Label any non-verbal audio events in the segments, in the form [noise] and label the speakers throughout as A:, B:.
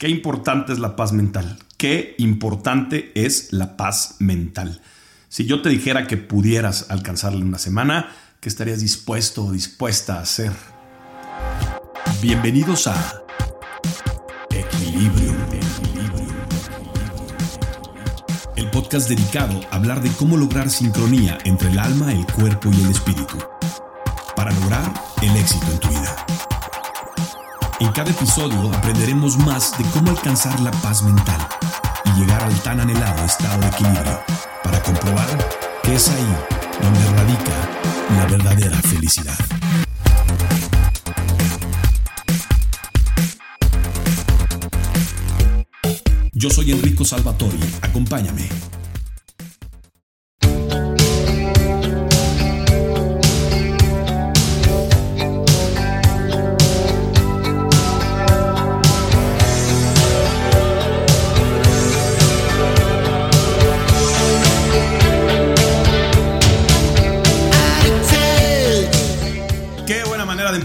A: Qué importante es la paz mental. Qué importante es la paz mental. Si yo te dijera que pudieras alcanzarla en una semana, ¿qué estarías dispuesto o dispuesta a hacer? Bienvenidos a Equilibrio. El podcast dedicado a hablar de cómo lograr sincronía entre el alma, el cuerpo y el espíritu para lograr el éxito en tu vida. En cada episodio aprenderemos más de cómo alcanzar la paz mental y llegar al tan anhelado estado de equilibrio para comprobar que es ahí donde radica la verdadera felicidad. Yo soy Enrico Salvatori, acompáñame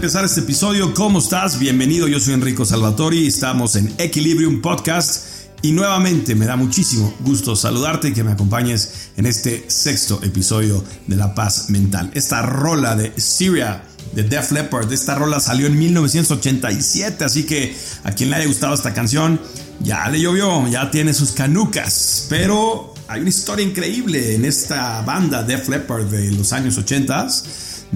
A: empezar este episodio. ¿Cómo estás? Bienvenido, yo soy Enrico Salvatori, estamos en Equilibrium Podcast y nuevamente me da muchísimo gusto saludarte y que me acompañes en este sexto episodio de La Paz Mental. Esta rola de Syria de Def Leppard, esta rola salió en 1987, así que a quien le haya gustado esta canción, ya le llovió, ya tiene sus canucas, pero hay una historia increíble en esta banda Def Leppard de los años 80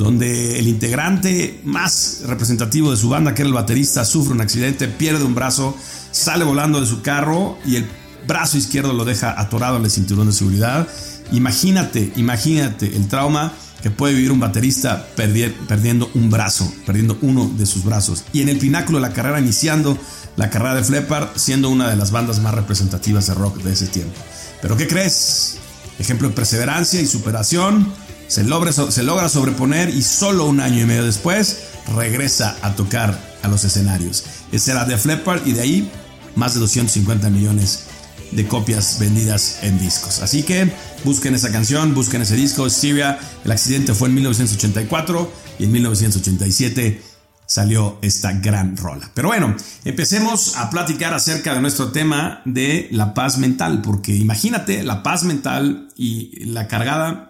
A: donde el integrante más representativo de su banda, que era el baterista, sufre un accidente, pierde un brazo, sale volando de su carro y el brazo izquierdo lo deja atorado en el cinturón de seguridad. Imagínate, imagínate el trauma que puede vivir un baterista perdiendo un brazo, perdiendo uno de sus brazos. Y en el pináculo de la carrera, iniciando la carrera de Fleppard, siendo una de las bandas más representativas de rock de ese tiempo. Pero ¿qué crees? Ejemplo de perseverancia y superación se logra, se logra sobreponer y solo un año y medio después regresa a tocar a los escenarios. Ese era Def Leppard y de ahí más de 250 millones de copias vendidas en discos. Así que busquen esa canción, busquen ese disco, Syria. El accidente fue en 1984 y en 1987 salió esta gran rola. Pero bueno, empecemos a platicar acerca de nuestro tema de la paz mental, porque imagínate la paz mental y la cargada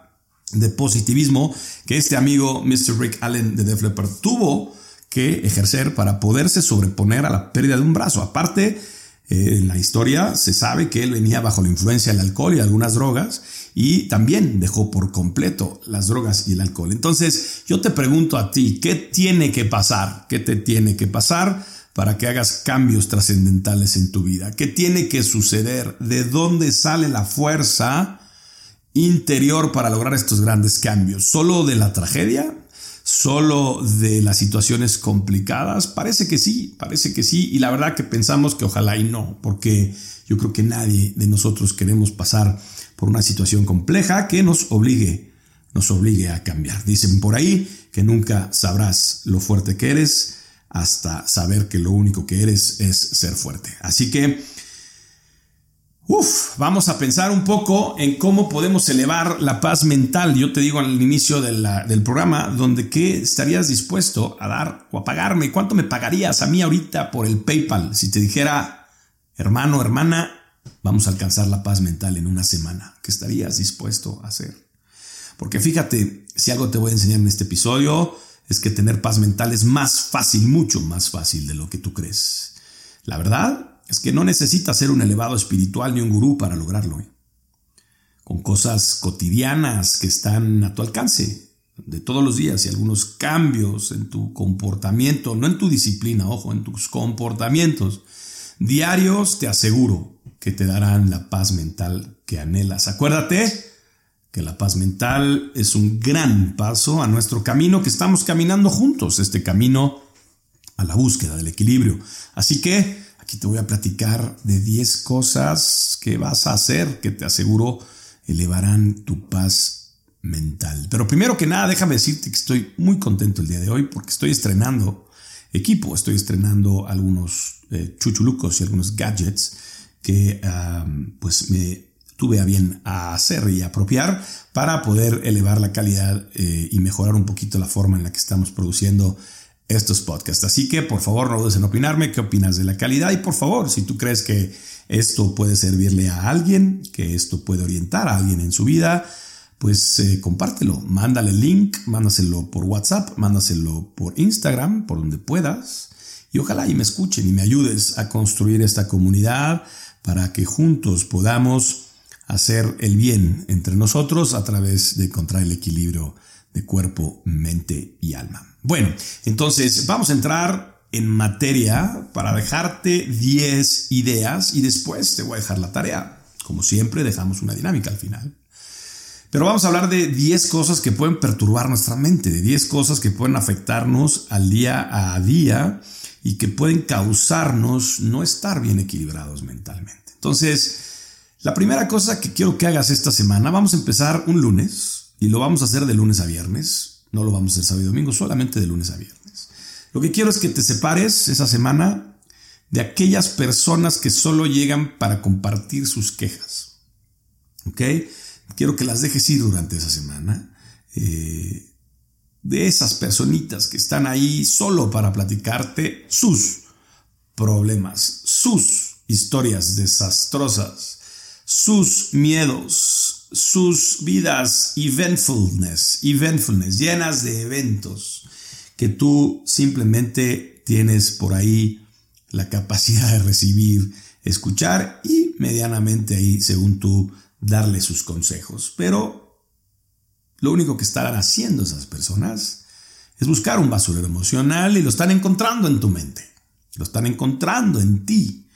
A: de positivismo que este amigo Mr. Rick Allen de Def Leppard tuvo que ejercer para poderse sobreponer a la pérdida de un brazo. Aparte, eh, en la historia se sabe que él venía bajo la influencia del alcohol y algunas drogas y también dejó por completo las drogas y el alcohol. Entonces, yo te pregunto a ti, ¿qué tiene que pasar? ¿Qué te tiene que pasar para que hagas cambios trascendentales en tu vida? ¿Qué tiene que suceder? ¿De dónde sale la fuerza? Interior para lograr estos grandes cambios? ¿Solo de la tragedia? ¿Solo de las situaciones complicadas? Parece que sí, parece que sí. Y la verdad que pensamos que ojalá y no, porque yo creo que nadie de nosotros queremos pasar por una situación compleja que nos obligue, nos obligue a cambiar. Dicen por ahí que nunca sabrás lo fuerte que eres hasta saber que lo único que eres es ser fuerte. Así que Uf, vamos a pensar un poco en cómo podemos elevar la paz mental. Yo te digo al inicio del programa, donde qué estarías dispuesto a dar o a pagarme. ¿Cuánto me pagarías a mí ahorita por el PayPal si te dijera, hermano, hermana, vamos a alcanzar la paz mental en una semana? ¿Qué estarías dispuesto a hacer? Porque fíjate, si algo te voy a enseñar en este episodio, es que tener paz mental es más fácil, mucho más fácil de lo que tú crees. La verdad es que no necesitas ser un elevado espiritual ni un gurú para lograrlo. ¿eh? Con cosas cotidianas que están a tu alcance de todos los días y algunos cambios en tu comportamiento, no en tu disciplina, ojo, en tus comportamientos diarios, te aseguro que te darán la paz mental que anhelas. Acuérdate que la paz mental es un gran paso a nuestro camino que estamos caminando juntos, este camino a la búsqueda del equilibrio. Así que Aquí te voy a platicar de 10 cosas que vas a hacer que te aseguro elevarán tu paz mental. Pero primero que nada, déjame decirte que estoy muy contento el día de hoy porque estoy estrenando equipo, estoy estrenando algunos eh, chuchulucos y algunos gadgets que pues me tuve a bien a hacer y apropiar para poder elevar la calidad eh, y mejorar un poquito la forma en la que estamos produciendo estos podcasts. Así que por favor no dudes en opinarme qué opinas de la calidad y por favor, si tú crees que esto puede servirle a alguien, que esto puede orientar a alguien en su vida, pues eh, compártelo, mándale el link, mándaselo por WhatsApp, mándaselo por Instagram, por donde puedas, y ojalá y me escuchen y me ayudes a construir esta comunidad para que juntos podamos hacer el bien entre nosotros a través de encontrar el equilibrio de cuerpo, mente y alma. Bueno, entonces vamos a entrar en materia para dejarte 10 ideas y después te voy a dejar la tarea. Como siempre, dejamos una dinámica al final. Pero vamos a hablar de 10 cosas que pueden perturbar nuestra mente, de 10 cosas que pueden afectarnos al día a día y que pueden causarnos no estar bien equilibrados mentalmente. Entonces, la primera cosa que quiero que hagas esta semana, vamos a empezar un lunes y lo vamos a hacer de lunes a viernes. No lo vamos a sábado y domingo, solamente de lunes a viernes. Lo que quiero es que te separes esa semana de aquellas personas que solo llegan para compartir sus quejas. ¿Ok? quiero que las dejes ir durante esa semana. Eh, de esas personitas que están ahí solo para platicarte sus problemas, sus historias desastrosas, sus miedos, sus vidas eventfulness, eventfulness, llenas de eventos que tú simplemente tienes por ahí la capacidad de recibir, escuchar y medianamente ahí, según tú, darle sus consejos. Pero lo único que estarán haciendo esas personas es buscar un basurero emocional y lo están encontrando en tu mente. Lo están encontrando en ti.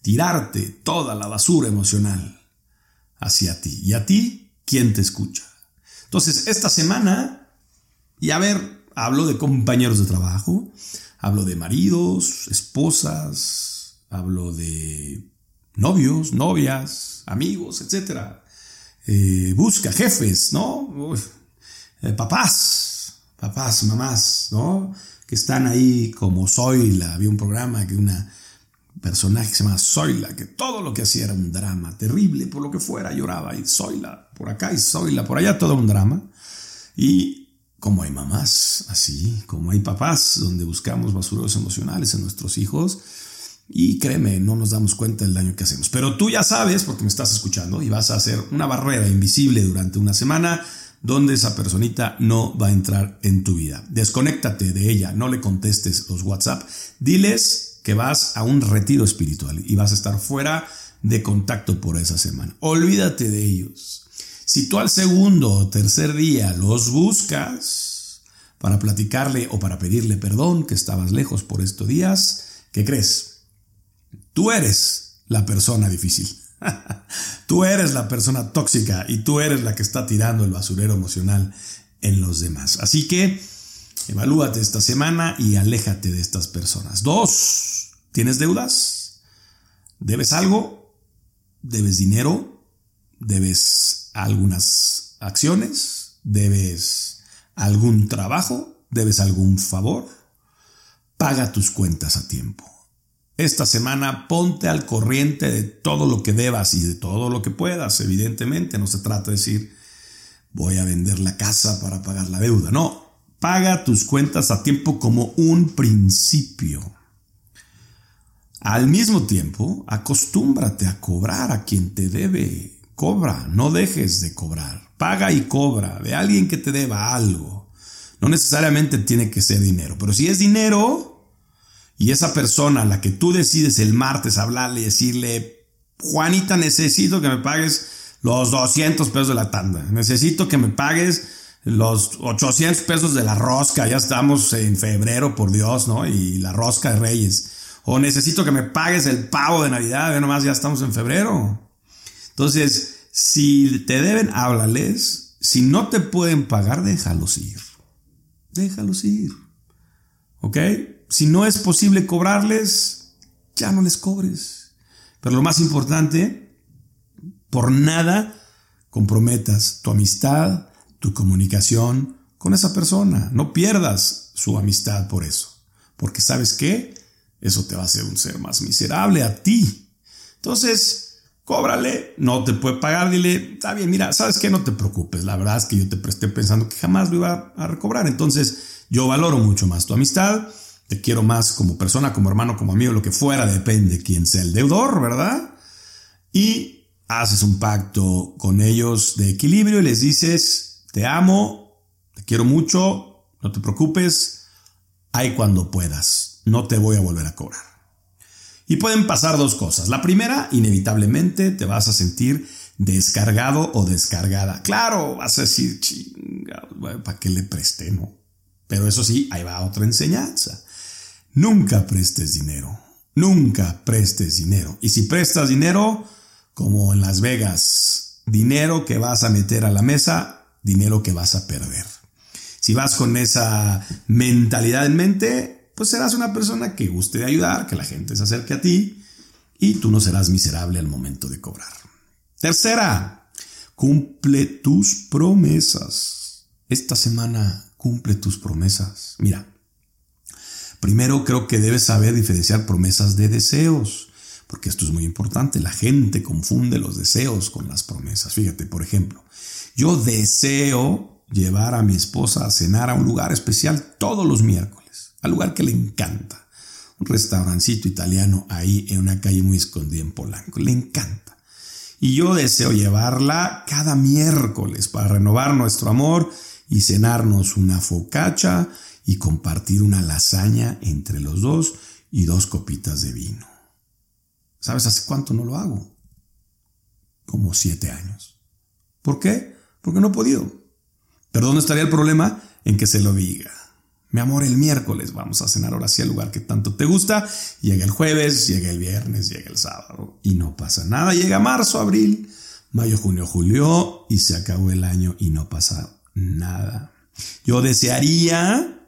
A: Tirarte toda la basura emocional hacia ti. ¿Y a ti quién te escucha? Entonces, esta semana, y a ver, hablo de compañeros de trabajo, hablo de maridos, esposas, hablo de novios, novias, amigos, etc. Eh, busca jefes, ¿no? Eh, papás, papás, mamás, ¿no? Que están ahí como Zoila. Había un programa que una personaje que se llama Zoila, que todo lo que hacía era un drama terrible, por lo que fuera, lloraba y Zoila por acá y Zoila por allá, todo un drama. Y como hay mamás así, como hay papás donde buscamos basureros emocionales en nuestros hijos, y créeme, no nos damos cuenta del daño que hacemos. Pero tú ya sabes, porque me estás escuchando, y vas a hacer una barrera invisible durante una semana donde esa personita no va a entrar en tu vida. Desconéctate de ella, no le contestes los WhatsApp. Diles que vas a un retiro espiritual y vas a estar fuera de contacto por esa semana. Olvídate de ellos. Si tú al segundo o tercer día los buscas para platicarle o para pedirle perdón que estabas lejos por estos días, ¿qué crees? Tú eres la persona difícil. [laughs] tú eres la persona tóxica y tú eres la que está tirando el basurero emocional en los demás. Así que evalúate esta semana y aléjate de estas personas. Dos, ¿tienes deudas? ¿Debes algo? ¿Debes dinero? ¿Debes algunas acciones? ¿Debes algún trabajo? ¿Debes algún favor? Paga tus cuentas a tiempo. Esta semana ponte al corriente de todo lo que debas y de todo lo que puedas. Evidentemente, no se trata de decir, voy a vender la casa para pagar la deuda. No, paga tus cuentas a tiempo como un principio. Al mismo tiempo, acostúmbrate a cobrar a quien te debe. Cobra, no dejes de cobrar. Paga y cobra de alguien que te deba algo. No necesariamente tiene que ser dinero, pero si es dinero, y esa persona a la que tú decides el martes hablarle y decirle, Juanita, necesito que me pagues los 200 pesos de la tanda, necesito que me pagues los 800 pesos de la rosca, ya estamos en febrero, por Dios, ¿no? Y la rosca de Reyes. O necesito que me pagues el pavo de Navidad, ya nomás ya estamos en febrero. Entonces, si te deben, háblales. Si no te pueden pagar, déjalos ir. Déjalos ir. ¿Ok? Si no es posible cobrarles, ya no les cobres. Pero lo más importante, por nada comprometas tu amistad, tu comunicación con esa persona. No pierdas su amistad por eso. Porque sabes qué? Eso te va a hacer un ser más miserable a ti. Entonces, cóbrale, no te puede pagar, dile, está bien, mira, sabes qué, no te preocupes, la verdad es que yo te presté pensando que jamás lo iba a recobrar. Entonces, yo valoro mucho más tu amistad te quiero más como persona, como hermano, como amigo, lo que fuera, depende quién sea el deudor, ¿verdad? Y haces un pacto con ellos de equilibrio y les dices, te amo, te quiero mucho, no te preocupes, hay cuando puedas, no te voy a volver a cobrar. Y pueden pasar dos cosas. La primera, inevitablemente te vas a sentir descargado o descargada. Claro, vas a decir, chinga, ¿para qué le presté, no? Pero eso sí, ahí va otra enseñanza. Nunca prestes dinero. Nunca prestes dinero. Y si prestas dinero, como en Las Vegas, dinero que vas a meter a la mesa, dinero que vas a perder. Si vas con esa mentalidad en mente, pues serás una persona que guste de ayudar, que la gente se acerque a ti y tú no serás miserable al momento de cobrar. Tercera, cumple tus promesas. Esta semana cumple tus promesas. Mira, primero creo que debes saber diferenciar promesas de deseos, porque esto es muy importante. La gente confunde los deseos con las promesas. Fíjate, por ejemplo, yo deseo llevar a mi esposa a cenar a un lugar especial todos los miércoles, al lugar que le encanta. Un restaurancito italiano ahí en una calle muy escondida en Polanco. Le encanta. Y yo deseo llevarla cada miércoles para renovar nuestro amor y cenarnos una focacha y compartir una lasaña entre los dos y dos copitas de vino. ¿Sabes hace cuánto no lo hago? Como siete años. ¿Por qué? Porque no he podido. Pero ¿dónde estaría el problema? En que se lo diga. Mi amor, el miércoles vamos a cenar ahora sí al lugar que tanto te gusta. Llega el jueves, llega el viernes, llega el sábado y no pasa nada. Llega marzo, abril, mayo, junio, julio y se acabó el año y no pasa nada. Yo desearía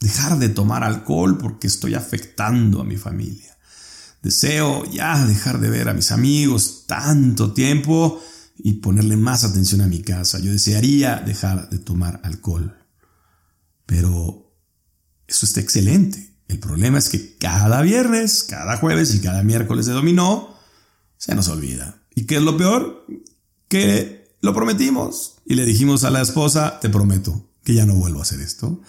A: dejar de tomar alcohol porque estoy afectando a mi familia. Deseo ya dejar de ver a mis amigos tanto tiempo y ponerle más atención a mi casa. Yo desearía dejar de tomar alcohol. Pero eso está excelente. El problema es que cada viernes, cada jueves y cada miércoles de dominó, se nos olvida. ¿Y qué es lo peor? Que lo prometimos y le dijimos a la esposa, te prometo que ya no vuelvo a hacer esto.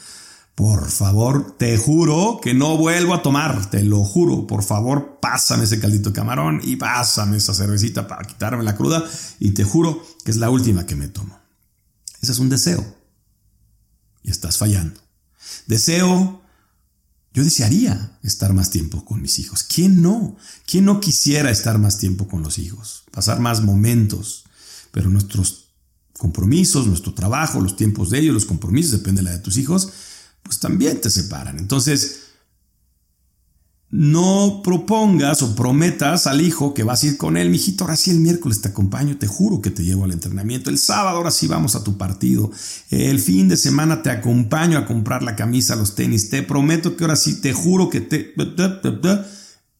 A: Por favor, te juro que no vuelvo a tomar, te lo juro. Por favor, pásame ese caldito de camarón y pásame esa cervecita para quitarme la cruda y te juro que es la última que me tomo. Ese es un deseo y estás fallando. Deseo, yo desearía estar más tiempo con mis hijos. ¿Quién no? ¿Quién no quisiera estar más tiempo con los hijos? Pasar más momentos. Pero nuestros compromisos, nuestro trabajo, los tiempos de ellos, los compromisos, depende de la de tus hijos, pues también te separan. Entonces, no propongas o prometas al hijo que vas a ir con él, mijito, ahora sí el miércoles te acompaño, te juro que te llevo al entrenamiento, el sábado ahora sí vamos a tu partido, el fin de semana te acompaño a comprar la camisa, los tenis, te prometo que ahora sí, te juro que te...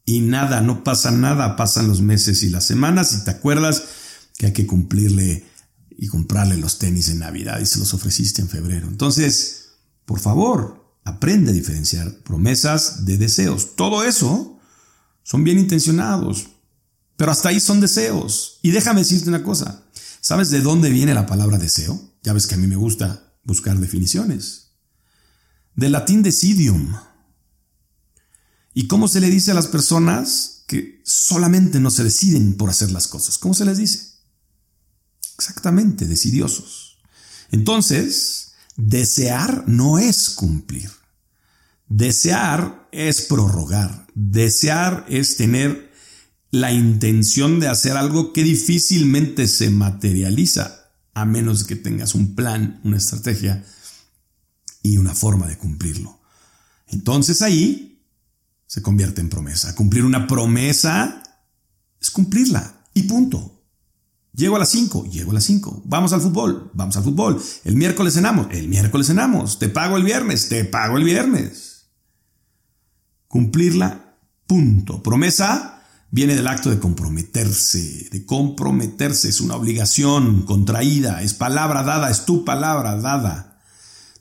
A: Y nada, no pasa nada, pasan los meses y las semanas y te acuerdas que hay que cumplirle y comprarle los tenis en Navidad y se los ofreciste en febrero. Entonces, por favor, Aprende a diferenciar promesas de deseos. Todo eso son bien intencionados, pero hasta ahí son deseos. Y déjame decirte una cosa. ¿Sabes de dónde viene la palabra deseo? Ya ves que a mí me gusta buscar definiciones. Del latín decidium. ¿Y cómo se le dice a las personas que solamente no se deciden por hacer las cosas? ¿Cómo se les dice? Exactamente, decidiosos. Entonces, Desear no es cumplir. Desear es prorrogar. Desear es tener la intención de hacer algo que difícilmente se materializa, a menos que tengas un plan, una estrategia y una forma de cumplirlo. Entonces ahí se convierte en promesa. Cumplir una promesa es cumplirla y punto. Llego a las 5, llego a las 5. Vamos al fútbol, vamos al fútbol. El miércoles cenamos, el miércoles cenamos. Te pago el viernes, te pago el viernes. Cumplirla, punto. Promesa viene del acto de comprometerse, de comprometerse. Es una obligación contraída, es palabra dada, es tu palabra dada.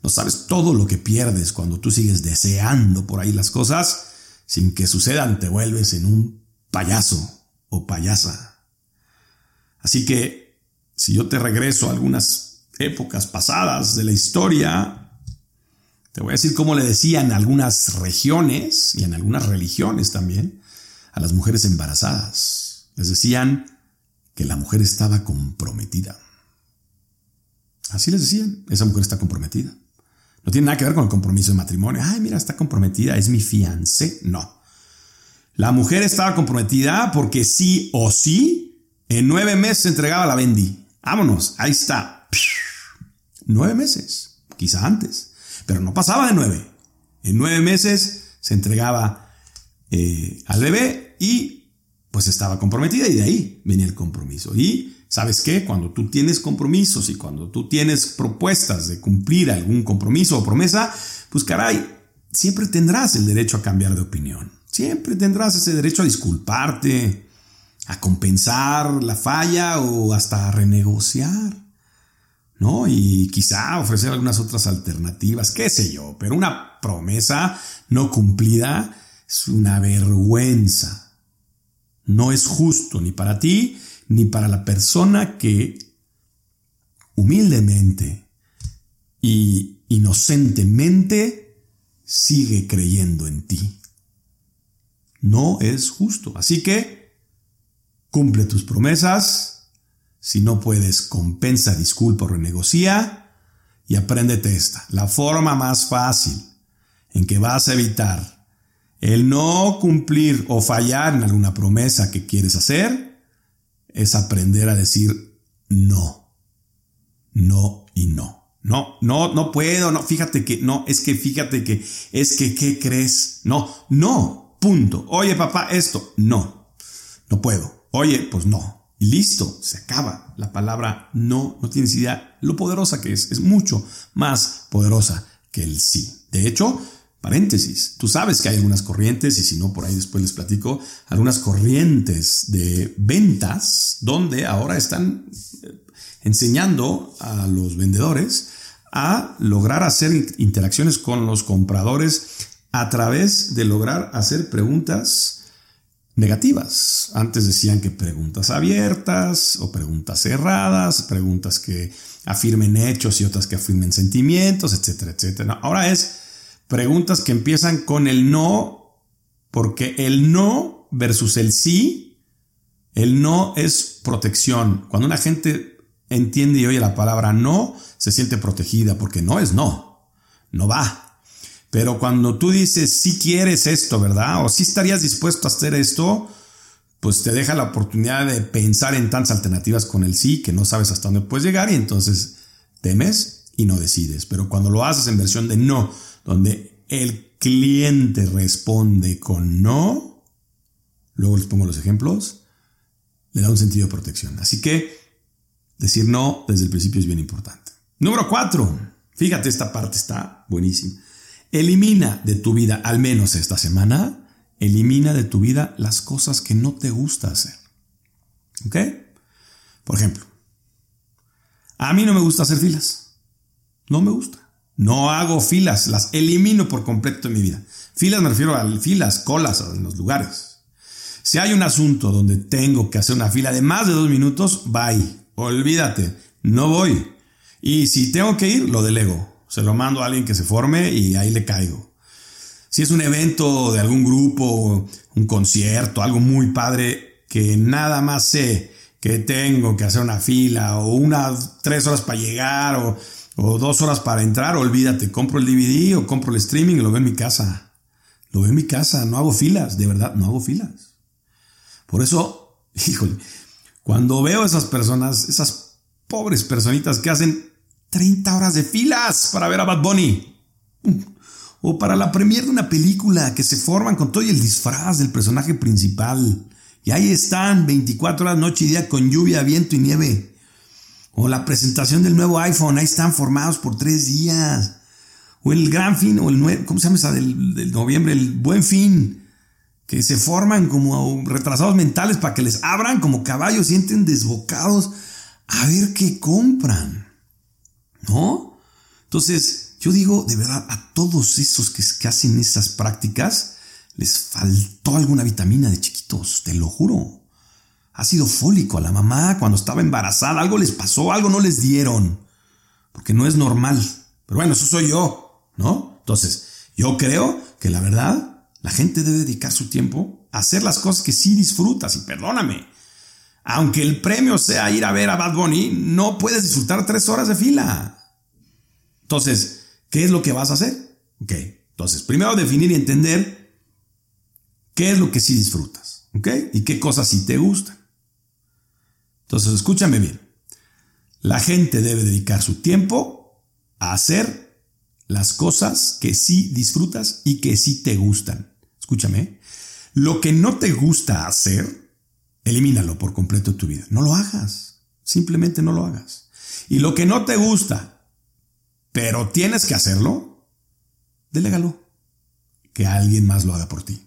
A: No sabes todo lo que pierdes cuando tú sigues deseando por ahí las cosas sin que sucedan, te vuelves en un payaso o payasa. Así que si yo te regreso a algunas épocas pasadas de la historia, Te voy a decir cómo le decían algunas regiones y en algunas religiones también a las mujeres embarazadas. Les decían que la mujer estaba comprometida. Así les decían, esa mujer está comprometida. No tiene nada que ver con el compromiso de matrimonio. Ay, mira, está comprometida, es mi fiancé. No. La mujer estaba comprometida porque sí o sí, en nueve meses entregaba la Bendy. Vámonos, ahí está. Nueve meses, quizá antes, pero no pasaba de nueve. En nueve meses se entregaba eh, al bebé y pues estaba comprometida y de ahí venía el compromiso. Y sabes qué, cuando tú tienes compromisos y cuando tú tienes propuestas de cumplir algún compromiso o promesa, pues caray, siempre tendrás el derecho a cambiar de opinión. Siempre tendrás ese derecho a disculparte, a compensar la falla o hasta renegociar. ¿No? Y quizá ofrecer algunas otras alternativas, qué sé yo, pero una promesa no cumplida es una vergüenza. No es justo ni para ti ni para la persona que humildemente y inocentemente sigue creyendo en ti. No es justo. Así que cumple tus promesas. Si no puedes, compensa, disculpa o renegocia. Y apréndete esta. La forma más fácil en que vas a evitar el no cumplir o fallar en alguna promesa que quieres hacer es aprender a decir no. No y no. No, no, no puedo, no, fíjate que, no, es que fíjate que, es que, ¿qué crees? No, no, Punto. Oye, papá, esto. No. No puedo. Oye, pues no. Y listo, se acaba. La palabra no, no tienes idea lo poderosa que es. Es mucho más poderosa que el sí. De hecho, paréntesis, tú sabes que hay algunas corrientes, y si no, por ahí después les platico, algunas corrientes de ventas donde ahora están eh, enseñando a los vendedores a lograr hacer interacciones con los compradores a través de lograr hacer preguntas negativas. Antes decían que preguntas abiertas o preguntas cerradas, preguntas que afirmen hechos y otras que afirmen sentimientos, etcétera, etcétera. ahora es preguntas que empiezan con el no, porque el no versus el sí, el no es protección. Cuando una gente entiende y oye la palabra no, se siente protegida porque no es no, no va. Pero cuando tú dices, si quieres esto, ¿verdad? O si estarías dispuesto a hacer esto, pues te deja la oportunidad de pensar en tantas alternativas con el sí que no sabes hasta dónde puedes llegar y entonces temes y no decides. Pero cuando lo haces en versión de no, donde el cliente responde con no, luego les pongo los ejemplos, le da un sentido de protección. Así que decir no desde el principio es bien importante. Número cuatro, fíjate, esta parte está buenísima. Elimina de tu vida, al menos esta semana, elimina de tu vida las cosas que no te gusta hacer. ¿Ok? Por ejemplo, a mí no me gusta hacer filas. No me gusta. No hago filas, las elimino por completo en mi vida. Filas me refiero a filas, colas en los lugares. Si hay un asunto donde tengo que hacer una fila de más de dos minutos, bye. Olvídate, no voy. Y si tengo que ir, lo delego se lo mando a alguien que se forme y ahí le caigo. Si es un evento de algún grupo, un concierto, algo muy padre, que nada más sé que tengo que hacer una fila o unas tres horas para llegar o, o dos horas para entrar, olvídate, compro el DVD o compro el streaming y lo veo en mi casa. Lo veo en mi casa, no hago filas, de verdad, no hago filas. Por eso, [laughs] híjole, cuando veo a esas personas, esas pobres personitas que hacen 30 horas de filas para ver a Bad Bunny. O para la premier de una película que se forman con todo el disfraz del personaje principal. Y ahí están 24 horas noche y día con lluvia, viento y nieve. O la presentación del nuevo iPhone, ahí están formados por tres días. O el gran fin, o el nuevo, ¿cómo se llama esa del, del noviembre? El buen fin. Que se forman como retrasados mentales para que les abran como caballos, sienten desbocados a ver qué compran. ¿No? Entonces, yo digo, de verdad, a todos esos que, hacen esas prácticas, les faltó alguna vitamina de chiquitos, te lo juro. Ácido fólico a la mamá cuando estaba embarazada, algo les pasó, algo no les dieron, porque no es normal. Pero bueno, eso soy yo, ¿no? Entonces, yo creo que la verdad, la gente debe dedicar su tiempo a hacer las cosas que sí disfrutas. Y perdóname, aunque el premio sea ir a ver a Bad Bunny, no puedes disfrutar tres horas de fila. Entonces, ¿qué es lo que vas a hacer? Ok, entonces, primero definir y entender qué es lo que sí disfrutas, ¿ok? Y qué cosas sí te gustan. Entonces, escúchame bien. La gente debe dedicar su tiempo a hacer las cosas que sí disfrutas y que sí te gustan. Escúchame. Lo que no te gusta hacer, elimínalo por completo de tu vida. No lo hagas. Simplemente no lo hagas. Y lo que no te gusta, pero tienes que hacerlo, delégalo. Que alguien más lo haga por ti.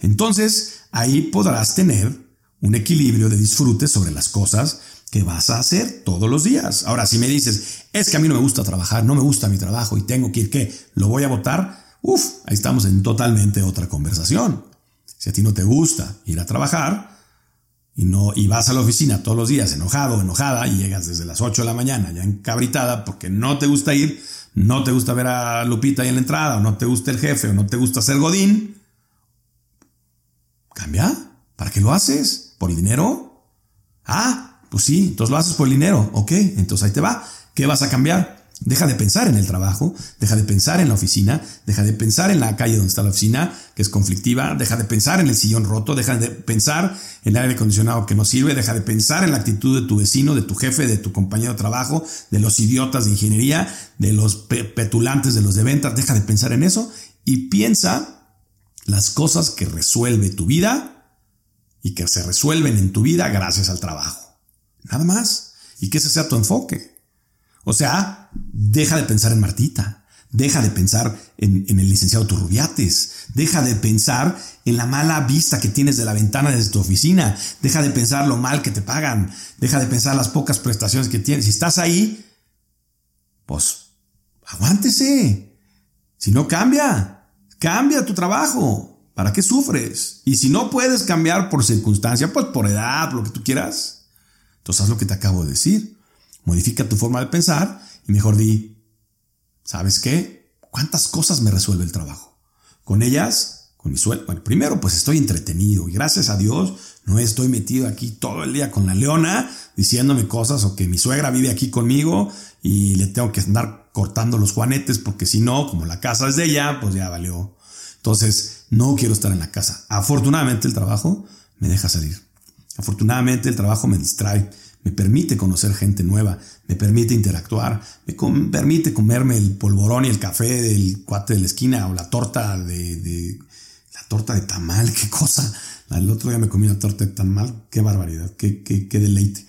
A: Entonces, ahí podrás tener un equilibrio de disfrute sobre las cosas que vas a hacer todos los días. Ahora, si me dices, es que a mí no me gusta trabajar, no me gusta mi trabajo y tengo que ir, ¿qué? ¿Lo voy a votar? Uf, ahí estamos en totalmente otra conversación. Si a ti no te gusta ir a trabajar y, no, y vas a la oficina todos los días enojado, enojada y llegas desde las 8 de la mañana ya encabritada porque no te gusta ir, no te gusta ver a Lupita ahí en la entrada, o no te gusta el jefe, o no te gusta ser Godín, cambia. ¿Para qué lo haces? ¿Por el dinero? Ah, pues sí, entonces lo haces por el dinero. Ok, entonces ahí te va. ¿Qué vas a cambiar? Deja de pensar en el trabajo, deja de pensar en la oficina, deja de pensar en la calle donde está la oficina, que es conflictiva, deja de pensar en el sillón roto, deja de pensar en el aire acondicionado que no sirve, deja de pensar en la actitud de tu vecino, de tu jefe, de tu compañero de trabajo, de los idiotas de ingeniería, de los petulantes de los de ventas, deja de pensar en eso y piensa las cosas que resuelve tu vida y que se resuelven en tu vida gracias al trabajo. Nada más. Y que ese sea tu enfoque. O sea, deja de pensar en Martita. Deja de pensar en, el licenciado Turrubiates. Deja de pensar en la mala vista que tienes de la ventana desde tu oficina. Deja de pensar lo mal que te pagan. Deja de pensar las pocas prestaciones que tienes. Si estás ahí, pues aguántese. Si no cambia, cambia tu trabajo. ¿Para qué sufres? Y si no puedes cambiar por circunstancia, pues por edad, lo que tú quieras, entonces haz lo que te acabo de decir. Modifica tu forma de pensar y mejor di, ¿sabes qué? ¿Cuántas cosas me resuelve el trabajo? Con ellas, con mi sueldo. Bueno, primero, pues estoy entretenido y gracias a Dios no estoy metido aquí todo el día con la leona diciéndome cosas o que mi suegra vive aquí conmigo y le tengo que andar cortando los juanetes porque si no, como la casa es de ella, pues ya valió. Entonces, no quiero estar en la casa. Afortunadamente el trabajo me deja salir. Afortunadamente el trabajo me distrae, me permite conocer gente nueva, me permite interactuar, me permite comerme el polvorón y el café del cuate de la esquina o la torta de, la torta de tamal, [laughs] qué cosa. El otro día me comí una torta de tamal, qué barbaridad, qué, qué, qué deleite.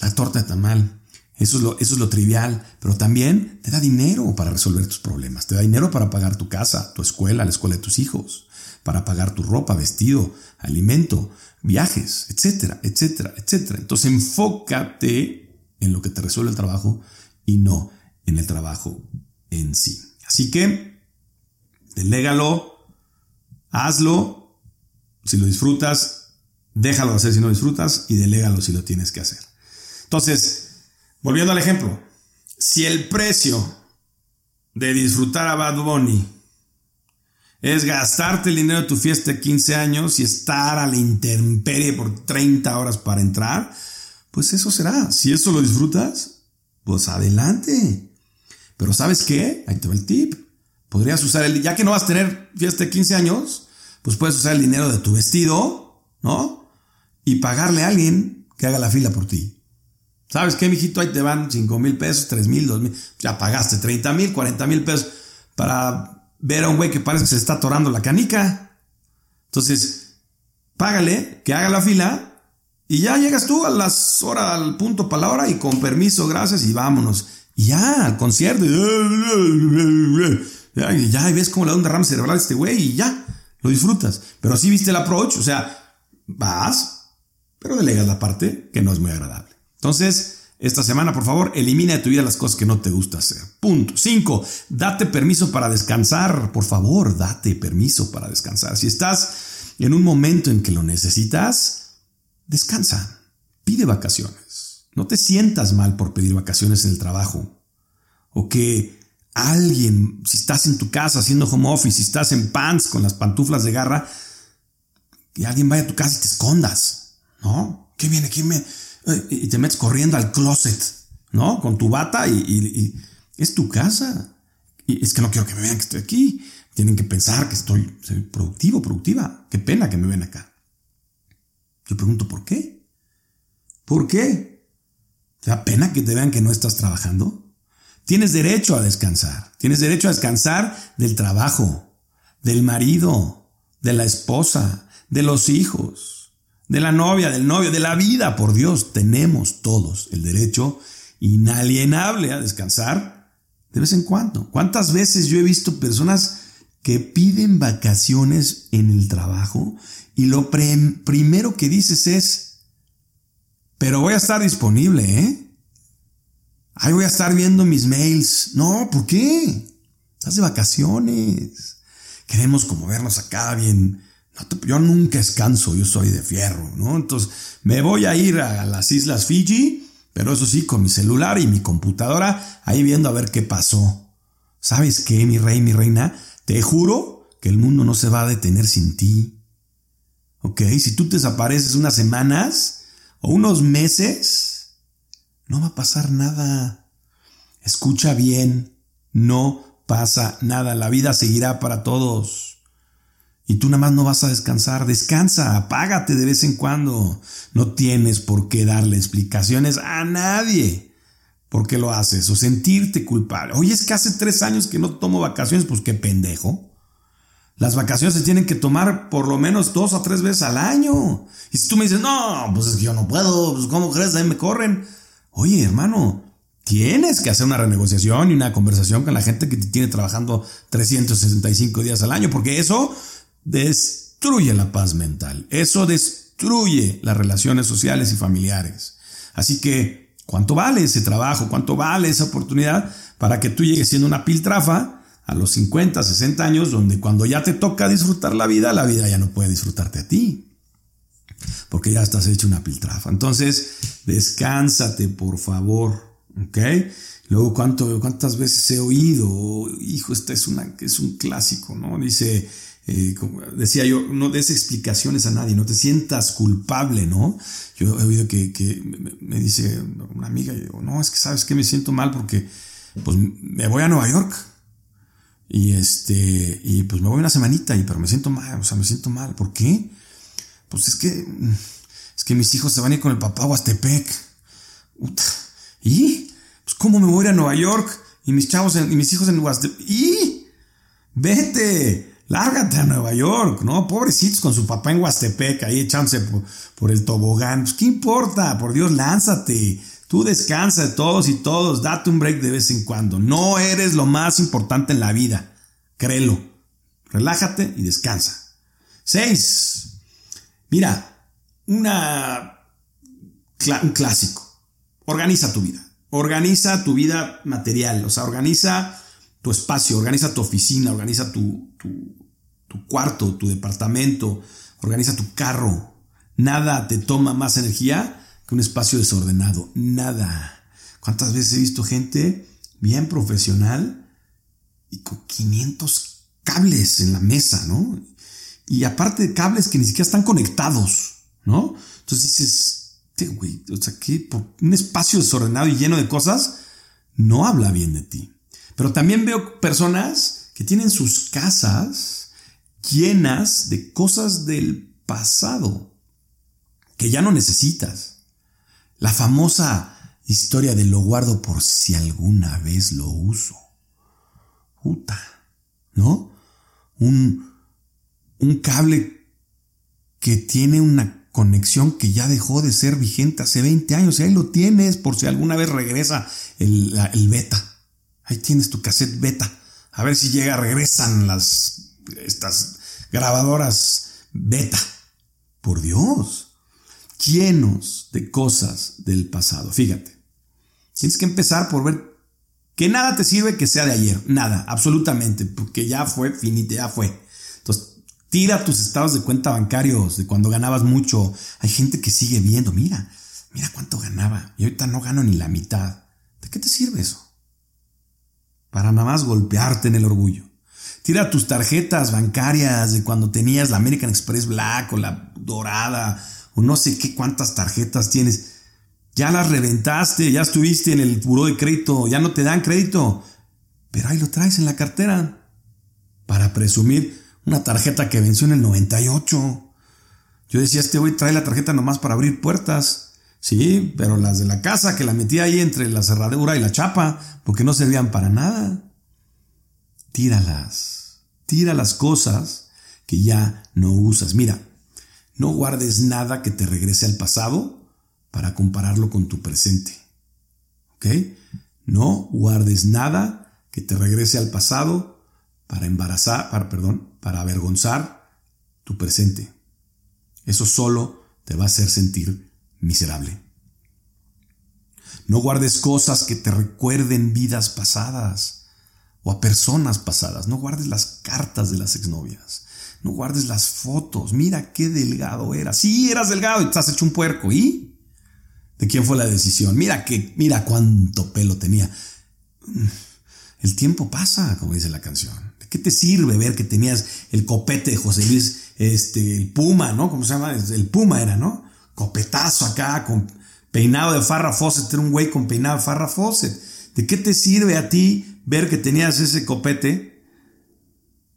A: La torta de tamal. Eso es, lo, eso es lo trivial, pero también te da dinero para resolver tus problemas, te da dinero para pagar tu casa, tu escuela, la escuela de tus hijos, para pagar tu ropa, vestido, alimento, viajes, etcétera, etcétera, etcétera. Entonces enfócate en lo que te resuelve el trabajo y no en el trabajo en sí. Así que, delégalo, hazlo, si lo disfrutas, déjalo hacer si no disfrutas y delégalo si lo tienes que hacer. Entonces, Volviendo al ejemplo, si el precio de disfrutar a Bad Bunny es gastarte el dinero de tu fiesta de 15 años y estar a la intemperie por 30 horas para entrar, pues eso será. Si eso lo disfrutas, pues adelante. Pero ¿sabes qué? Ahí te va el tip. Podrías usar el, ya que no vas a tener fiesta de 15 años, pues puedes usar el dinero de tu vestido, ¿no? Y pagarle a alguien que haga la fila por ti. ¿Sabes qué, mijito? Ahí te van 5 mil pesos, 3 mil, 2 mil. Ya pagaste 30 mil, 40 mil pesos para ver a un güey que parece que se está atorando la canica. Entonces, págale, que haga la fila y ya llegas tú a las horas, al punto para la hora y con permiso, gracias y vámonos. Y ya, al concierto. Y ya, y ves cómo le da un derrame cerebral a este güey y ya, lo disfrutas. Pero así viste el approach, o sea, vas, pero delegas la parte que no es muy agradable. Entonces, esta semana, por favor, elimina de tu vida las cosas que no te gusta hacer. Punto. Cinco, date permiso para descansar. Por favor, date permiso para descansar. Si estás en un momento en que lo necesitas, descansa. Pide vacaciones. No te sientas mal por pedir vacaciones en el trabajo. O que alguien, si estás en tu casa haciendo home office, si estás en pants con las pantuflas de garra, que alguien vaya a tu casa y te escondas, ¿no? ¿Qué viene? ¿Quién me...? Y te metes corriendo al closet, ¿no? Con tu bata y, es tu casa. Y es que no quiero que me vean que estoy aquí. Tienen que pensar que estoy productivo, productiva. Qué pena que me ven acá. Yo pregunto, ¿por qué? ¿Por qué? ¿Te da pena que te vean que no estás trabajando? Tienes derecho a descansar. Tienes derecho a descansar del trabajo, del marido, de la esposa, de los hijos, de la novia, del novio, de la vida. Por Dios, tenemos todos el derecho inalienable a descansar de vez en cuando. ¿Cuántas veces yo he visto personas que piden vacaciones en el trabajo y lo primero que dices es, pero voy a estar disponible, ¿eh? Ahí voy a estar viendo mis mails. No, ¿por qué? Estás de vacaciones. Queremos como vernos acá bien. Yo nunca descanso, yo soy de fierro, ¿no? Entonces me voy a ir a las Islas Fiji, pero eso sí, con mi celular y mi computadora, ahí viendo a ver qué pasó. ¿Sabes qué, mi rey, mi reina? Te juro que el mundo no se va a detener sin ti. ¿Ok? Si tú desapareces unas semanas o unos meses, no va a pasar nada. Escucha bien, no pasa nada. La vida seguirá para todos. Y tú nada más no vas a descansar. Descansa, apágate de vez en cuando. No tienes por qué darle explicaciones a nadie. ¿Por qué lo haces? O sentirte culpable. Oye, es que hace tres años que no tomo vacaciones. Pues qué pendejo. Las vacaciones se tienen que tomar por lo menos dos o tres veces al año. Y si tú me dices, no, pues es que yo no puedo, pues ¿cómo crees? Ahí me corren. Oye, hermano, tienes que hacer una renegociación y una conversación con la gente que te tiene trabajando 365 días al año, porque eso destruye la paz mental, eso destruye las relaciones sociales y familiares. Así que, ¿cuánto vale ese trabajo? ¿Cuánto vale esa oportunidad para que tú llegues siendo una piltrafa a los 50, 60 años, donde cuando ya te toca disfrutar la vida, la vida ya no puede disfrutarte a ti? porque ya estás hecho una piltrafa. Entonces, descánsate, por favor, ¿ok? Luego, ¿cuánto, ¿cuántas veces he oído? Hijo, este es, una, es un clásico, ¿no? Dice, como decía yo, no des explicaciones a nadie, no te sientas culpable, ¿no? Yo he oído que, que me, dice una amiga, y digo, no, es que sabes que me siento mal porque pues me voy a Nueva York. Y este, y pues me voy una semanita, y pero me siento mal, o sea, me siento mal. ¿Por qué? Pues es que. Es que mis hijos se van a ir con el papá a Huastepec. ¿Y? Pues ¿cómo me voy a ir a Nueva York? Y mis chavos y mis hijos en Huastepec. ¿Y? Vete. Lárgate a Nueva York, ¿no? Pobrecitos con su papá en Huastepec, ahí echándose por, el tobogán. Pues, ¿qué importa? Por Dios, lánzate. Tú descansa de todos y todos. Date un break de vez en cuando. No eres lo más importante en la vida. Créelo. Relájate y descansa. Seis. Mira, una, un clásico. Organiza tu vida. Organiza tu vida material. O sea, organiza tu espacio, organiza tu oficina, organiza tu, tu, tu cuarto, tu departamento, organiza tu carro. Nada te toma más energía que un espacio desordenado. Nada. ¿Cuántas veces he visto gente bien profesional y con 500 cables en la mesa, ¿no? Y aparte de cables que ni siquiera están conectados, ¿no? Entonces dices, güey, o un espacio desordenado y lleno de cosas, no habla bien de ti. Pero también veo personas que tienen sus casas llenas de cosas del pasado que ya no necesitas. La famosa historia de lo guardo por si alguna vez lo uso. Puta, ¿no? Un, un cable que tiene una conexión que ya dejó de ser vigente hace 20 años y ahí lo tienes por si alguna vez regresa el, beta. Ahí tienes tu cassette beta. A ver si llega, regresan las estas grabadoras beta. Por Dios, llenos de cosas del pasado. Fíjate, tienes que empezar por ver que nada te sirve que sea de ayer. Nada, absolutamente, porque ya fue finito, ya fue. Tira tus estados de cuenta bancarios de cuando ganabas mucho. Hay gente que sigue viendo, mira, mira cuánto ganaba y ahorita no gano ni la mitad. ¿De qué te sirve eso? para nada más golpearte en el orgullo. Tira tus tarjetas bancarias de cuando tenías la American Express Black o la dorada o no sé qué cuántas tarjetas tienes. Ya las reventaste, ya estuviste en el puro de crédito, ya no te dan crédito. Pero ahí lo traes en la cartera para presumir una tarjeta que venció en el 98. Yo decía, este güey trae la tarjeta nomás para abrir puertas. Sí, pero las de la casa que la metía ahí entre la cerradura y la chapa, porque no servían para nada. Tíralas. Tira las cosas que ya no usas. Mira, no guardes nada que te regrese al pasado para compararlo con tu presente. ¿Ok? No guardes nada que te regrese al pasado para embarazar, para, perdón, para avergonzar tu presente. Eso solo te va a hacer sentir miserable. No guardes cosas que te recuerden vidas pasadas o a personas pasadas. No guardes las cartas de las exnovias. No guardes las fotos. Mira qué delgado eras. Sí, eras delgado y estás hecho un puerco. ¿Y? ¿De quién fue la decisión? Mira que, mira cuánto pelo tenía. El tiempo pasa, como dice la canción. ¿De qué te sirve ver que tenías el copete de José Luis este, el Puma, ¿no? ¿Cómo se llama? El Puma era, ¿no? Copetazo acá, con peinado de Farrah Fawcett, era un güey con peinado de Farrah Fawcett. ¿De qué te sirve a ti ver que tenías ese copete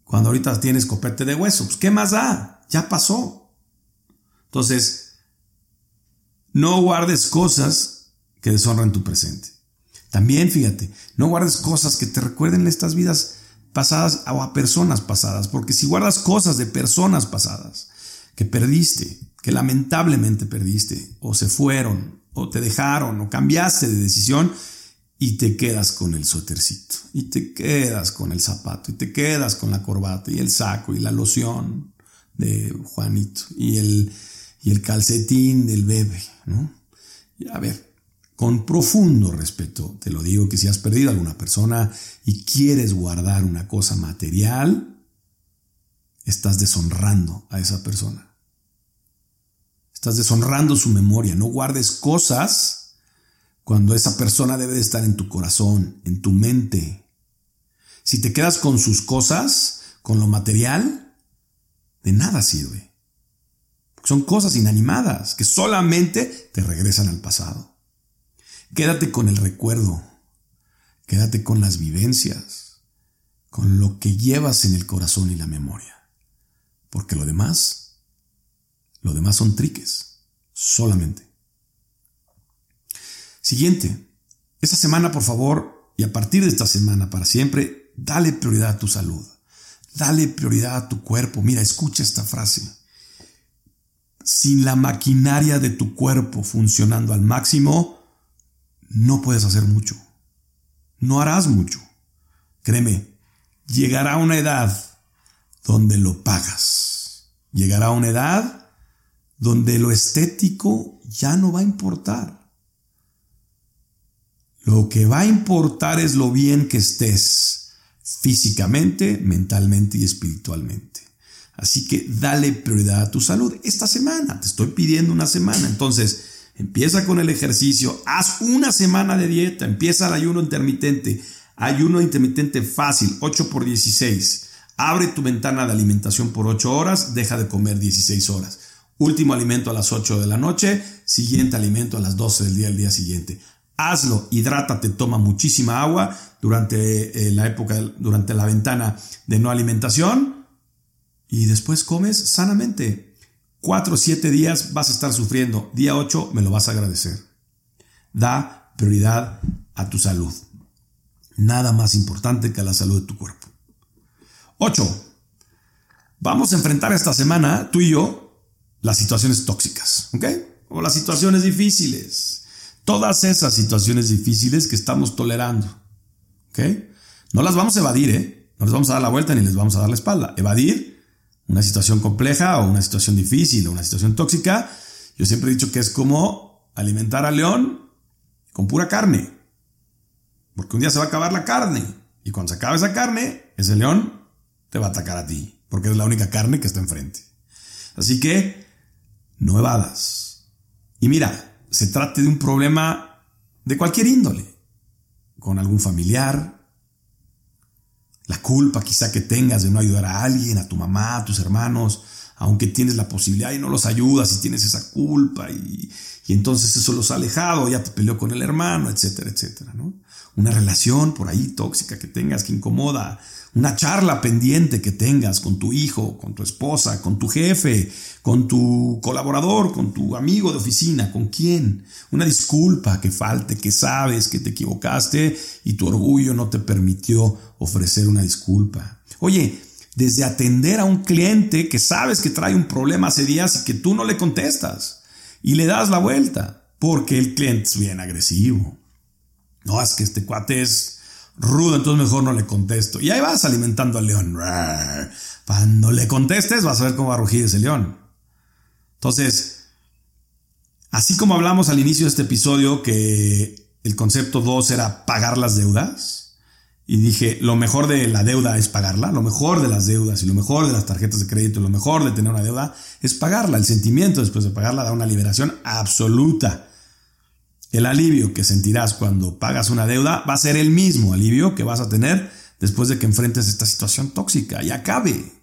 A: cuando ahorita tienes copete de hueso? Pues, ¿qué más da? Ya pasó. Entonces, no guardes cosas que deshonran tu presente. También, fíjate, no guardes cosas que te recuerden estas vidas pasadas o a personas pasadas, porque si guardas cosas de personas pasadas que perdiste, que lamentablemente perdiste, o se fueron, o te dejaron, o cambiaste de decisión, y te quedas con el suétercito, y te quedas con el zapato, y te quedas con la corbata, y el saco, y la loción de Juanito, y el, y el calcetín del bebé, ¿no? A ver, con profundo respeto, te lo digo que si has perdido a alguna persona y quieres guardar una cosa material, estás deshonrando a esa persona. Estás deshonrando su memoria. No guardes cosas cuando esa persona debe de estar en tu corazón, en tu mente. Si te quedas con sus cosas, con lo material, de nada sirve. Son cosas inanimadas que solamente te regresan al pasado. Quédate con el recuerdo, quédate con las vivencias, con lo que llevas en el corazón y la memoria. Porque lo demás, lo demás son triques, solamente. Siguiente, esta semana por favor, y a partir de esta semana para siempre, dale prioridad a tu salud, dale prioridad a tu cuerpo. Mira, escucha esta frase. Sin la maquinaria de tu cuerpo funcionando al máximo, no puedes hacer mucho. No harás mucho. Créeme, llegará una edad donde lo pagas. Llegará una edad donde lo estético ya no va a importar. Lo que va a importar es lo bien que estés físicamente, mentalmente y espiritualmente. Así que dale prioridad a tu salud esta semana. Te estoy pidiendo una semana. Entonces, Empieza con el ejercicio, haz una semana de dieta, empieza el ayuno intermitente, ayuno intermitente fácil, 8 por 16. Abre tu ventana de alimentación por 8 horas, deja de comer 16 horas. Último alimento a las 8 de la noche, siguiente alimento a las 12 del día del día siguiente. Hazlo, hidrátate, toma muchísima agua durante eh, la época, durante la ventana de no alimentación y después comes sanamente. Cuatro o siete días vas a estar sufriendo. Día ocho me lo vas a agradecer. Da prioridad a tu salud. Nada más importante que la salud de tu cuerpo. 8. Vamos a enfrentar esta semana, tú y yo, las situaciones tóxicas, ¿ok? O las situaciones difíciles. Todas esas situaciones difíciles que estamos tolerando, ¿ok? No las vamos a evadir, ¿eh? No les vamos a dar la vuelta ni les vamos a dar la espalda. Evadir una situación compleja o una situación difícil o una situación tóxica, yo siempre he dicho que es como alimentar al león con pura carne. Porque un día se va a acabar la carne. Y cuando se acabe esa carne, ese león te va a atacar a ti. Porque es la única carne que está enfrente. Así que, no evadas. Y mira, se trate de un problema de cualquier índole. Con algún familiar, La culpa quizá que tengas de no ayudar a alguien, a tu mamá, a tus hermanos, aunque tienes la posibilidad y no los ayudas y tienes esa culpa y, entonces eso los ha alejado, ya te peleó con el hermano, etcétera, etcétera, ¿no? Una relación por ahí tóxica que tengas que incomoda, una charla pendiente que tengas con tu hijo, con tu esposa, con tu jefe, con tu colaborador, con tu amigo de oficina, con quién, una disculpa que falte, que sabes que te equivocaste y tu orgullo no te permitió ofrecer una disculpa. Oye, desde atender a un cliente que sabes que trae un problema hace días y que tú no le contestas y le das la vuelta porque el cliente es bien agresivo. No, es que este cuate es rudo, entonces mejor no le contesto. Y ahí vas alimentando al león. Cuando le contestes vas a ver cómo va a rugir ese león. Entonces, así como hablamos al inicio de este episodio que el concepto 2 era pagar las deudas, y dije, lo mejor de la deuda es pagarla, lo mejor de las deudas y lo mejor de las tarjetas de crédito, lo mejor de tener una deuda es pagarla. El sentimiento después de pagarla da una liberación absoluta. El alivio que sentirás cuando pagas una deuda va a ser el mismo alivio que vas a tener después de que enfrentes esta situación tóxica y acabe.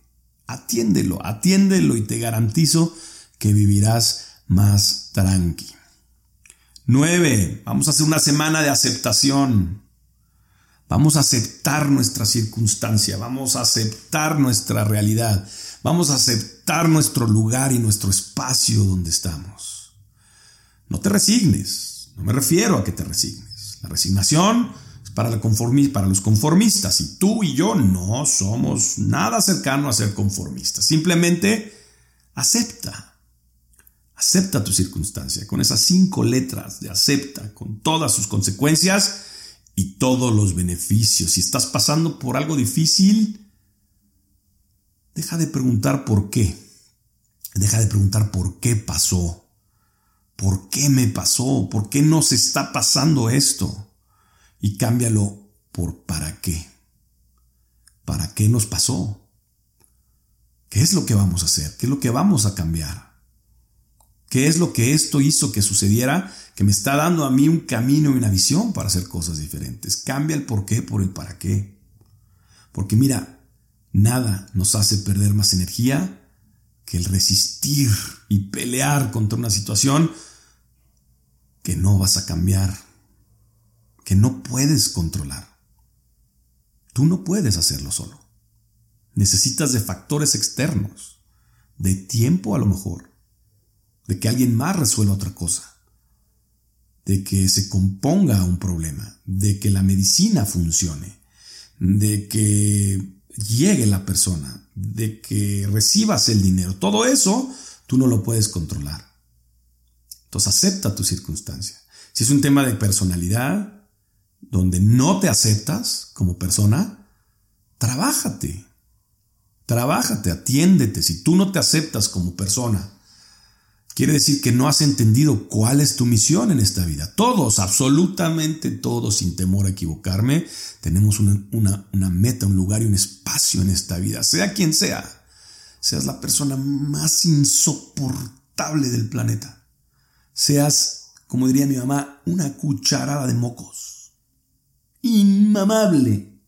A: Atiéndelo, atiéndelo y te garantizo que vivirás más tranqui. 9. Vamos a hacer una semana de aceptación. Vamos a aceptar nuestra circunstancia, vamos a aceptar nuestra realidad, vamos a aceptar nuestro lugar y nuestro espacio donde estamos. No te resignes, no me refiero a que te resignes. La resignación es para, los conformistas y tú y yo no somos nada cercano a ser conformistas. Simplemente acepta. Acepta tu circunstancia con esas cinco letras de acepta, con todas sus consecuencias y todos los beneficios. Si estás pasando por algo difícil, deja de preguntar por qué. Deja de preguntar por qué pasó. ¿Por qué me pasó? ¿Por qué nos está pasando esto? Y cámbialo por ¿para qué? ¿Para qué nos pasó? ¿Qué es lo que vamos a hacer? ¿Qué es lo que vamos a cambiar? ¿Qué es lo que esto hizo que sucediera que me está dando a mí un camino y una visión para hacer cosas diferentes? Cambia el por qué por el para qué. Porque mira, nada nos hace perder más energía que el resistir y pelear contra una situación que no vas a cambiar, que no puedes controlar. Tú no puedes hacerlo solo. Necesitas de factores externos, de tiempo a lo mejor, de que alguien más resuelva otra cosa, de que se componga un problema, de que la medicina funcione, de que llegue la persona, de que recibas el dinero. Todo eso tú no lo puedes controlar. Entonces acepta tu circunstancia. Si es un tema de personalidad, donde no te aceptas como persona, trabájate. Trabájate, atiéndete. Si tú no te aceptas como persona, quiere decir que no has entendido cuál es tu misión en esta vida. Todos, absolutamente todos, sin temor a equivocarme, tenemos una, meta, un lugar y un espacio en esta vida, sea quien sea. Seas la persona más insoportable del planeta seas, como diría mi mamá, una cucharada de mocos. Inmamable.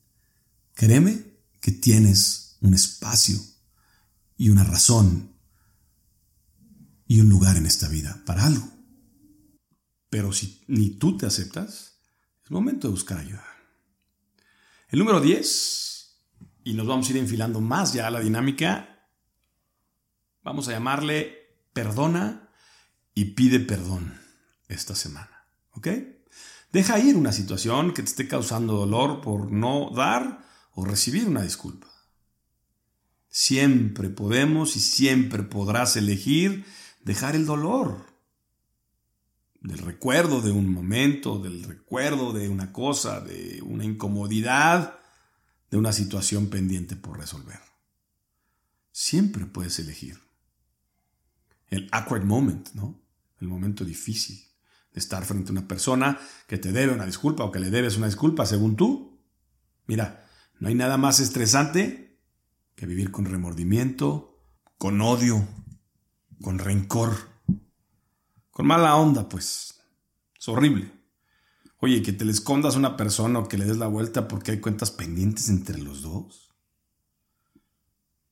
A: Créeme que tienes un espacio y una razón y un lugar en esta vida para algo. Pero si ni tú te aceptas, es momento de buscar ayuda. El número 10, y nos vamos a ir enfilando más ya a la dinámica, vamos a llamarle perdona y pide perdón esta semana. ¿Ok? Deja ir una situación que te esté causando dolor por no dar o recibir una disculpa. Siempre podemos y siempre podrás elegir dejar el dolor del recuerdo de un momento, del recuerdo de una cosa, de una incomodidad, de una situación pendiente por resolver. Siempre puedes elegir el awkward moment, ¿no? el momento difícil de estar frente a una persona que te debe una disculpa o que le debes una disculpa según tú. Mira, no hay nada más estresante que vivir con remordimiento, con odio, con rencor, con mala onda, pues. Es horrible. Oye, que te le escondas a una persona o que le des la vuelta porque hay cuentas pendientes entre los dos.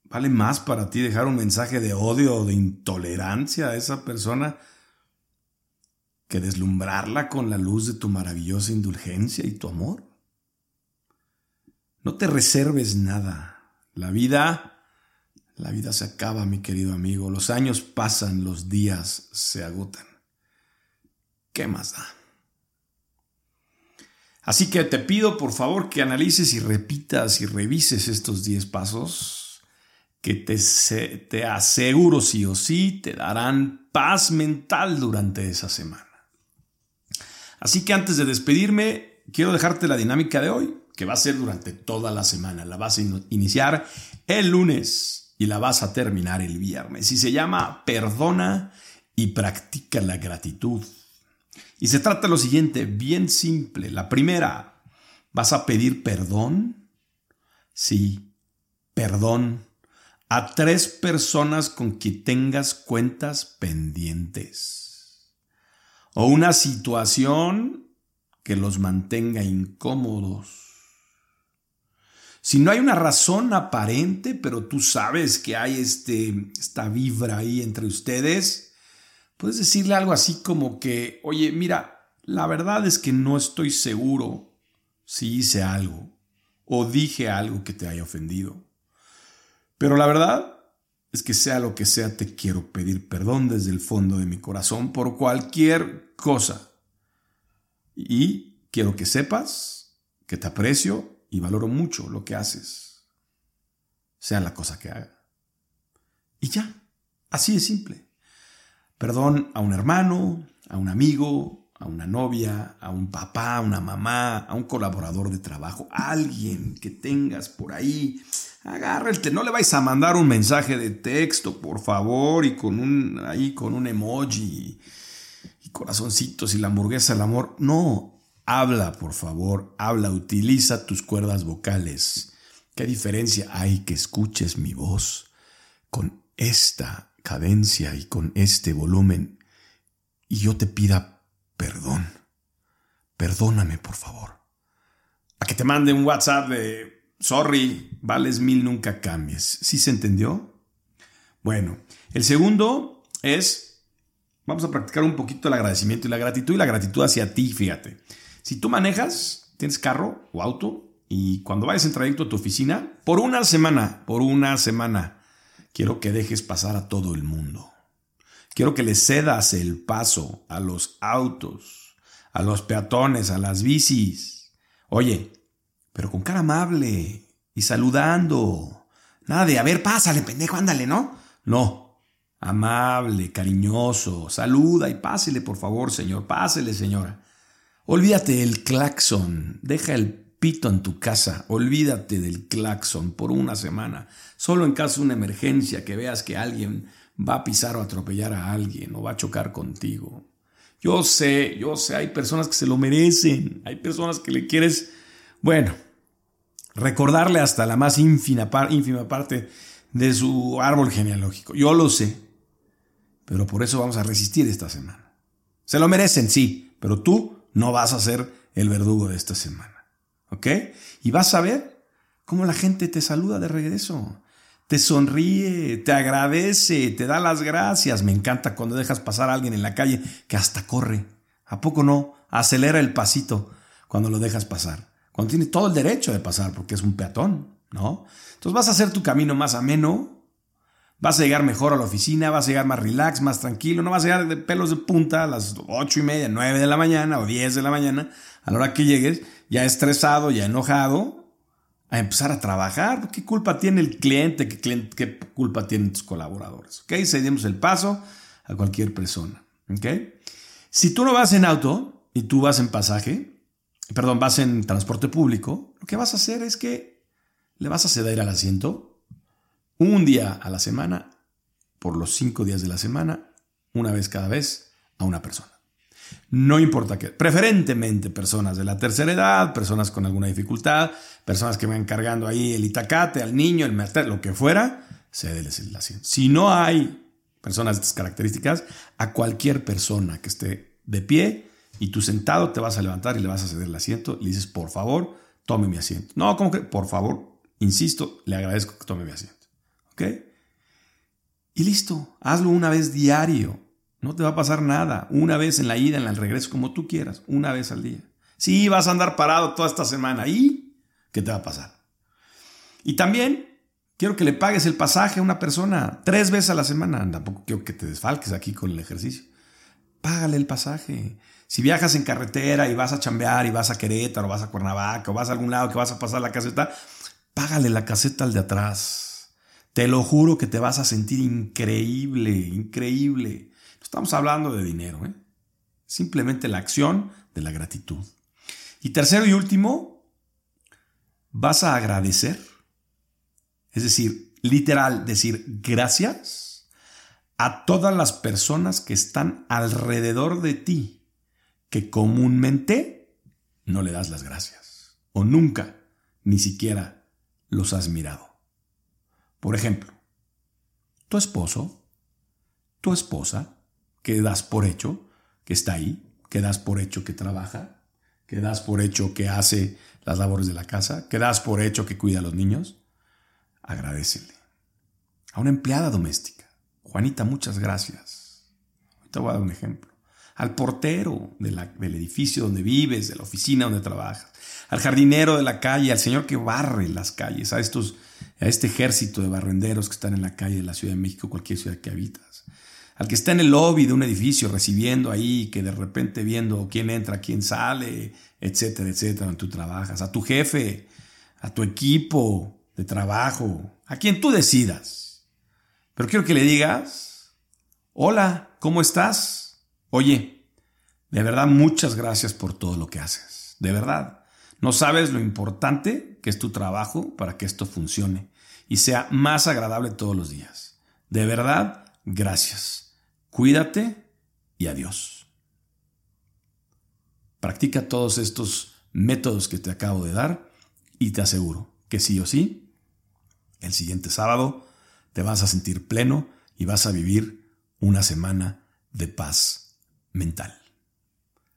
A: ¿Vale más para ti dejar un mensaje de odio o de intolerancia a esa persona que deslumbrarla con la luz de tu maravillosa indulgencia y tu amor? No te reserves nada. La vida, la vida se acaba, mi querido amigo. Los años pasan, los días se agotan. ¿Qué más da? Así que te pido por favor que analices y repitas y revises estos 10 pasos que te, te aseguro sí o sí te darán paz mental durante esa semana. Así que antes de despedirme, quiero dejarte la dinámica de hoy, que va a ser durante toda la semana. La vas a iniciar el lunes y la vas a terminar el viernes. Y se llama Perdona y practica la gratitud. Y se trata de lo siguiente, bien simple. La primera, ¿vas a pedir perdón? Sí, perdón a tres personas con quien tengas cuentas pendientes. O una situación que los mantenga incómodos. Si no hay una razón aparente, pero tú sabes que hay este, esta vibra ahí entre ustedes, puedes decirle algo así como que, oye, mira, la verdad es que no estoy seguro si hice algo o dije algo que te haya ofendido. Pero la verdad es que sea lo que sea, te quiero pedir perdón desde el fondo de mi corazón por cualquier cosa. Y quiero que sepas que te aprecio y valoro mucho lo que haces, sea la cosa que haga. Y ya, así de simple. Perdón a un hermano, a un amigo, a una novia, a un papá, a una mamá, a un colaborador de trabajo, a alguien que tengas por ahí agárrate, no le vais a mandar un mensaje de texto, por favor, y con un ahí con un emoji y, corazoncitos y la hamburguesa del amor. No, habla, por favor, habla, utiliza tus cuerdas vocales. ¿Qué diferencia hay que escuches mi voz con esta cadencia y con este volumen y yo te pida perdón? Perdóname, por favor. A que te mande un WhatsApp de sorry, vales mil, nunca cambies. ¿Sí se entendió? Bueno, el segundo es, vamos a practicar un poquito el agradecimiento y la gratitud y la gratitud hacia ti, fíjate. Si tú manejas, tienes carro o auto y cuando vayas en trayecto a tu oficina, por una semana, por una semana, quiero que dejes pasar a todo el mundo. Quiero que le cedas el paso a los autos, a los peatones, a las bicis. Oye, pero con cara amable y saludando. Nada de, a ver, pásale, pendejo, ándale, ¿no? No. Amable, cariñoso, saluda y pásele, por favor, señor, pásele, señora. Olvídate del claxon, deja el pito en tu casa, olvídate del claxon por una semana, solo en caso de una emergencia que veas que alguien va a pisar o atropellar a alguien o va a chocar contigo. Yo sé, yo sé, hay personas que se lo merecen, hay personas que le quieres, bueno, recordarle hasta la más ínfima, ínfima parte de su árbol genealógico. Yo lo sé, pero por eso vamos a resistir esta semana. Se lo merecen, sí, pero tú no vas a ser el verdugo de esta semana. ¿Ok? Y vas a ver cómo la gente te saluda de regreso. Te sonríe, te agradece, te da las gracias. Me encanta cuando dejas pasar a alguien en la calle que hasta corre. ¿A poco no? Acelera el pasito cuando lo dejas pasar cuando tiene todo el derecho de pasar porque es un peatón, ¿no? Entonces vas a hacer tu camino más ameno, vas a llegar mejor a la oficina, vas a llegar más relax, más tranquilo, no vas a llegar de pelos de punta a las ocho y media, nueve de la mañana o diez de la mañana, a la hora que llegues, ya estresado, ya enojado, a empezar a trabajar. ¿Qué culpa tiene el cliente? ¿Qué, qué culpa tienen tus colaboradores? ¿Ok? Cedimos el paso a cualquier persona. ¿Ok? Si tú no vas en auto y tú vas en pasaje, perdón, vas en transporte público, lo que vas a hacer es que le vas a ceder al asiento un día a la semana, por los cinco días de la semana, una vez cada vez, a una persona. No importa qué, preferentemente personas de la tercera edad, personas con alguna dificultad, personas que van cargando ahí el itacate, al niño, el mertel, lo que fuera, cédeles el asiento. Si no hay personas de estas características, a cualquier persona que esté de pie, Y tú sentado te vas a levantar y le vas a ceder el asiento. Y le dices, por favor, tome mi asiento. No, como que, por favor, insisto, le agradezco que tome mi asiento. ¿Ok? Y listo, hazlo una vez diario. No te va a pasar nada. Una vez en la ida, en el regreso, como tú quieras. Una vez al día. Sí, vas a andar parado toda esta semana. ¿Y qué te va a pasar? Y también quiero que le pagues el pasaje a una persona tres veces a la semana. Tampoco quiero que te desfalques aquí con el ejercicio. Págale el pasaje. Si viajas en carretera y vas a chambear y vas a Querétaro, vas a Cuernavaca o vas a algún lado que vas a pasar la caseta, págale la caseta al de atrás. Te lo juro que te vas a sentir increíble, increíble. No estamos hablando de dinero, ¿eh? simplemente la acción de la gratitud. Y tercero y último, vas a agradecer. Es decir, literal, decir gracias a todas las personas que están alrededor de ti que comúnmente no le das las gracias o nunca ni siquiera los has mirado. Por ejemplo, tu esposo, tu esposa, que das por hecho que está ahí, que das por hecho que trabaja, que das por hecho que hace las labores de la casa, que das por hecho que cuida a los niños, agradecele. A una empleada doméstica, Juanita, muchas gracias. Te voy a dar un ejemplo. Al portero del edificio donde vives, de la oficina donde trabajas, al jardinero de la calle, al señor que barre las calles, a, estos, a este ejército de barrenderos que están en la calle de la Ciudad de México, cualquier ciudad que habitas, al que está en el lobby de un edificio recibiendo ahí, que de repente viendo quién entra, quién sale, etcétera, etcétera, donde tú trabajas, a tu jefe, a tu equipo de trabajo, a quien tú decidas. Pero quiero que le digas, hola, ¿cómo estás? Oye, de verdad muchas gracias por todo lo que haces. De verdad. No sabes lo importante que es tu trabajo para que esto funcione y sea más agradable todos los días. De verdad, gracias. Cuídate y adiós. Practica todos estos métodos que te acabo de dar y te aseguro que sí o sí, el siguiente sábado te vas a sentir pleno y vas a vivir una semana de paz mental.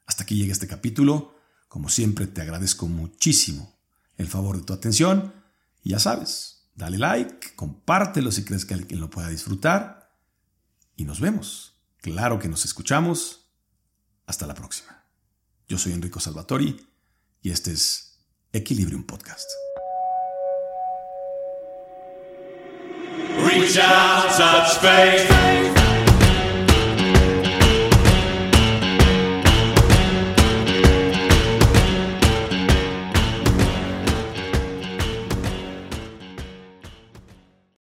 A: Hasta aquí llega este capítulo. Como siempre, te agradezco muchísimo el favor de tu atención. Y ya sabes, dale like, compártelo si crees que alguien lo pueda disfrutar. Y nos vemos. Claro que nos escuchamos. Hasta la próxima. Yo soy Enrico Salvatori y este es Equilibrium Podcast. Reach out, touch faith.